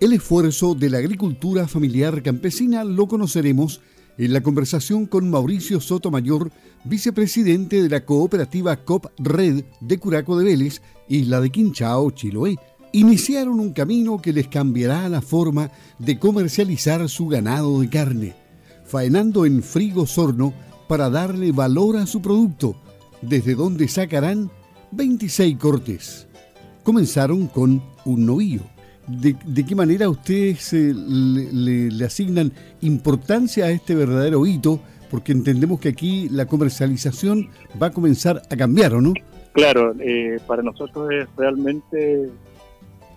El esfuerzo de la agricultura familiar campesina lo conoceremos en la conversación con Mauricio Sotomayor, vicepresidente de la cooperativa COP Red de Curaco de Vélez, isla de Quinchao, Chiloé. Iniciaron un camino que les cambiará la forma de comercializar su ganado de carne, faenando en frigo sorno para darle valor a su producto, desde donde sacarán 26 cortes. Comenzaron con un novillo de, qué manera ustedes eh, le, asignan importancia a este verdadero hito, porque entendemos que aquí la comercialización va a comenzar a cambiar, ¿o no? Claro, eh, para nosotros es realmente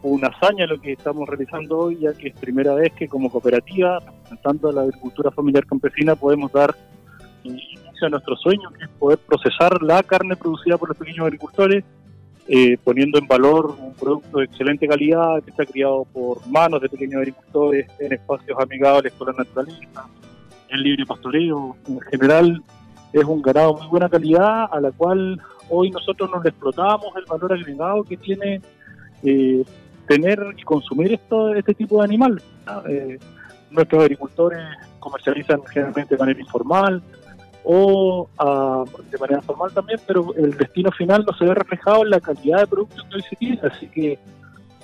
una hazaña lo que estamos realizando hoy, ya que es primera vez que como cooperativa, representando a la agricultura familiar campesina, podemos dar inicio a nuestro sueño, que es poder procesar la carne producida por los pequeños agricultores eh, poniendo en valor un producto de excelente calidad que está criado por manos de pequeños agricultores en espacios amigables con la naturaleza, en libre pastoreo. En general es un ganado de muy buena calidad a la cual hoy nosotros nos explotamos el valor agregado que tiene eh, tener y consumir esto, este tipo de animal. Eh, nuestros agricultores comercializan generalmente de manera informal, o ah, de manera formal también, pero el destino final no se ve reflejado en la calidad de productos que hoy se tiene, así que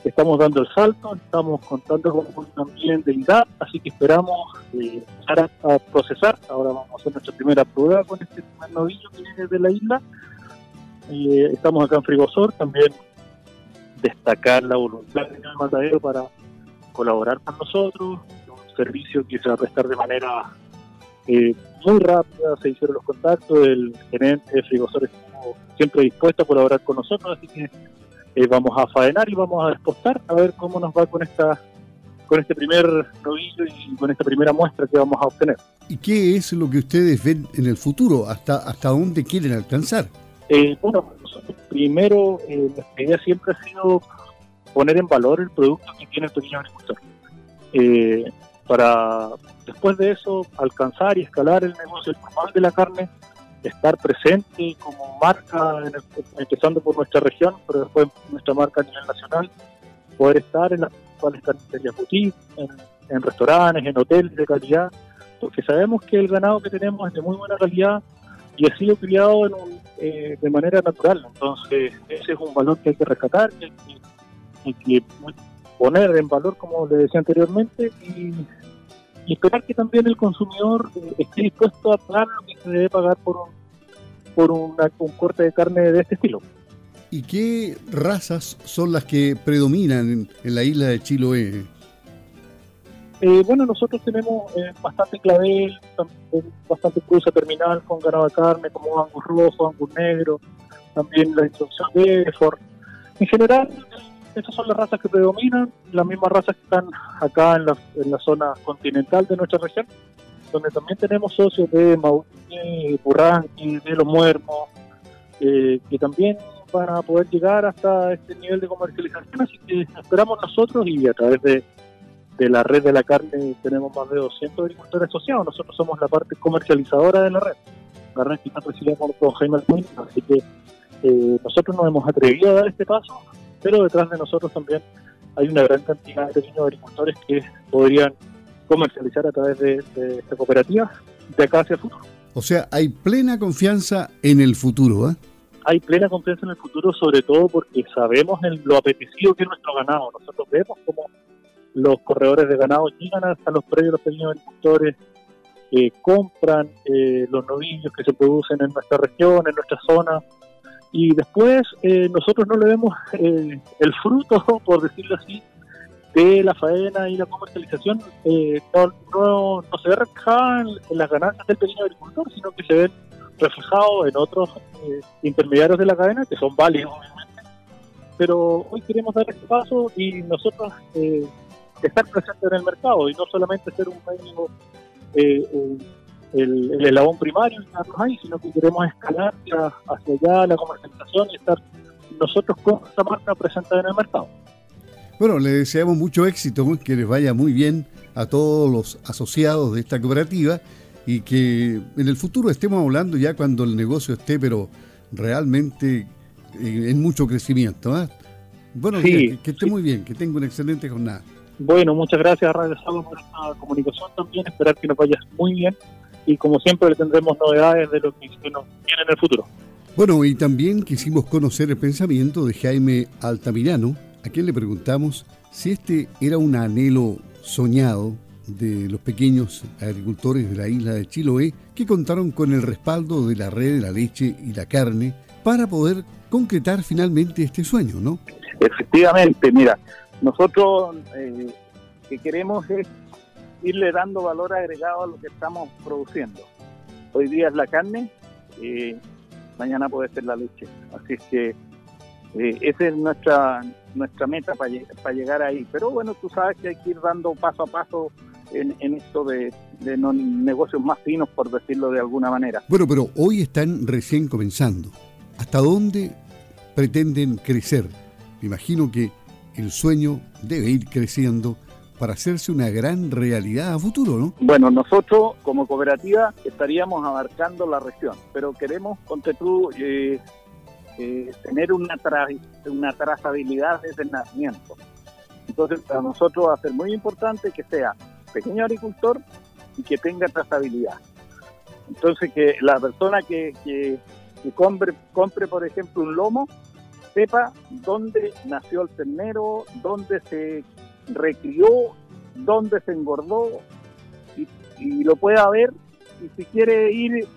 estamos dando el salto, estamos contando con también de así que esperamos eh, empezar a, procesar, ahora vamos a hacer nuestra primera prueba con este primer novillo que viene de la isla, eh, estamos acá en Frigosor, también destacar la voluntad del matadero para colaborar con nosotros, un servicio que se va a prestar de manera eh, muy rápida, se hicieron los contactos, el gerente de Frigosor estuvo siempre dispuesto a colaborar con nosotros, así que eh, vamos a faenar y vamos a expostar a ver cómo nos va con esta con este primer novillo y con esta primera muestra que vamos a obtener. ¿Y qué es lo que ustedes ven en el futuro? ¿Hasta, hasta dónde quieren alcanzar? Eh, bueno, primero, eh, nuestra idea siempre ha sido poner en valor el producto que tiene el pequeño agricultor. Eh, para después de eso alcanzar y escalar el negocio normal de la carne, estar presente como marca, empezando por nuestra región, pero después nuestra marca a nivel nacional, poder estar en las principales carnicerías boutique, en, restaurantes, en hoteles de calidad, porque sabemos que el ganado que tenemos es de muy buena calidad y ha sido criado eh, de manera natural. Entonces, ese es un valor que hay que rescatar, que que poner en valor, como le decía anteriormente, y y esperar que también el consumidor eh, esté dispuesto a pagar lo que se debe pagar por un, por una, un corte de carne de este estilo. ¿Y qué razas son las que predominan en, la isla de Chiloé? Eh, bueno, nosotros tenemos eh, bastante clavel, bastante cruza terminal con ganado de carne, como angus rojo, angus negro, también la introducción de Ford. En general, esas son las razas que predominan, las mismas razas que están acá en la, zona continental de nuestra región, donde también tenemos socios de Mauricio, Burranqui, de Los Muermos, eh, que también van a poder llegar hasta este nivel de comercialización, así que esperamos nosotros y a través de, la red de la carne tenemos más de 200 agricultores asociados, nosotros somos la parte comercializadora de la red, la red que está presidida por Jaime Alcuin, así que eh, nosotros nos hemos atrevido a dar este paso pero detrás de nosotros también hay una gran cantidad de pequeños agricultores que podrían comercializar a través de, esta cooperativa de acá hacia el futuro. O sea, hay plena confianza en el futuro, ¿eh? Hay plena confianza en el futuro, sobre todo porque sabemos lo apetecido que es nuestro ganado. Nosotros vemos cómo los corredores de ganado llegan hasta los predios de los pequeños agricultores, eh, compran eh, los novillos que se producen en nuestra región, en nuestra zona, y después eh, nosotros no le vemos eh, el fruto, por decirlo así, de la faena y la comercialización, eh, no, no, se ve reflejada en, las ganancias del pequeño agricultor, sino que se ven reflejados en otros intermediarios de la cadena, que son válidos, obviamente. Pero hoy queremos dar este paso y nosotros estar presentes en el mercado y no solamente ser un medio el, el eslabón primario ahí, sino que queremos escalar hacia, allá la comercialización y estar nosotros con esta marca presentada en el mercado. Bueno, le deseamos mucho éxito, que les vaya muy bien a todos los asociados de esta cooperativa y que en el futuro estemos hablando ya cuando el negocio esté, pero realmente en, mucho crecimiento. ¿ah? Bueno, que, esté muy bien, que tenga una excelente jornada. Bueno, muchas gracias Radio Salvo por esta comunicación también, esperar que nos vaya muy bien y como siempre tendremos novedades de lo que nos viene en el futuro. Bueno, y también quisimos conocer el pensamiento de Jaime Altamirano, a quien le preguntamos si este era un anhelo soñado de los pequeños agricultores de la isla de Chiloé que contaron con el respaldo de la red de la leche y la carne para poder concretar finalmente este sueño, ¿no? Efectivamente, mira, nosotros eh, que queremos es irle dando valor agregado a lo que estamos produciendo. Hoy día es la carne, eh, mañana puede ser la leche. Así es que eh, esa es nuestra nuestra meta para, llegar ahí. Pero bueno, tú sabes que hay que ir dando paso a paso en, esto de, negocios más finos, por decirlo de alguna manera. Bueno, pero hoy están recién comenzando. ¿Hasta dónde pretenden crecer? Me imagino que el sueño debe ir creciendo para hacerse una gran realidad a futuro, ¿no? Bueno, nosotros como cooperativa estaríamos abarcando la región, pero queremos, ponte tú, eh, eh, tener una, una trazabilidad desde el nacimiento. Entonces, para nosotros va a ser muy importante que sea pequeño agricultor y que tenga trazabilidad. Entonces, que la persona que, que, compre, compre, por ejemplo, un lomo, sepa dónde nació el ternero, dónde se recrió, dónde se engordó y, y, lo pueda ver. Y si quiere ir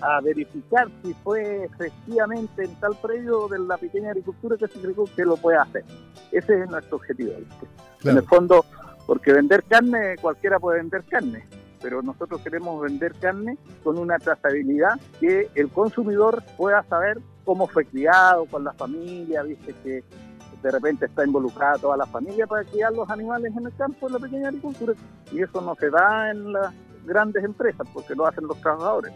a verificar si fue efectivamente en tal predio de la pequeña agricultura que se que lo pueda hacer. Ese es nuestro objetivo. En el fondo, porque vender carne, cualquiera puede vender carne, pero nosotros queremos vender carne con una trazabilidad que el consumidor pueda saber cómo fue criado, con la familia, viste que de repente está involucrada toda la familia para criar los animales en el campo de la pequeña agricultura y eso no se da en las grandes empresas porque lo hacen los trabajadores.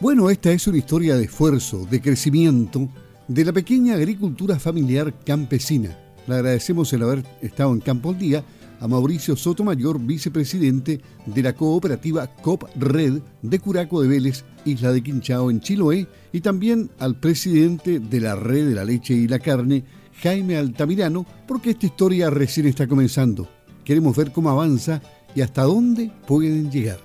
Bueno, esta es una historia de esfuerzo, de crecimiento de la pequeña agricultura familiar campesina. Le agradecemos el haber estado en Campo al Día a Mauricio Sotomayor, vicepresidente de la cooperativa COP Red de Curaco de Vélez, Isla de Quinchao en Chiloé, y también al presidente de la Red de la Leche y la Carne, Jaime Altamirano, porque esta historia recién está comenzando. Queremos ver cómo avanza y hasta dónde pueden llegar.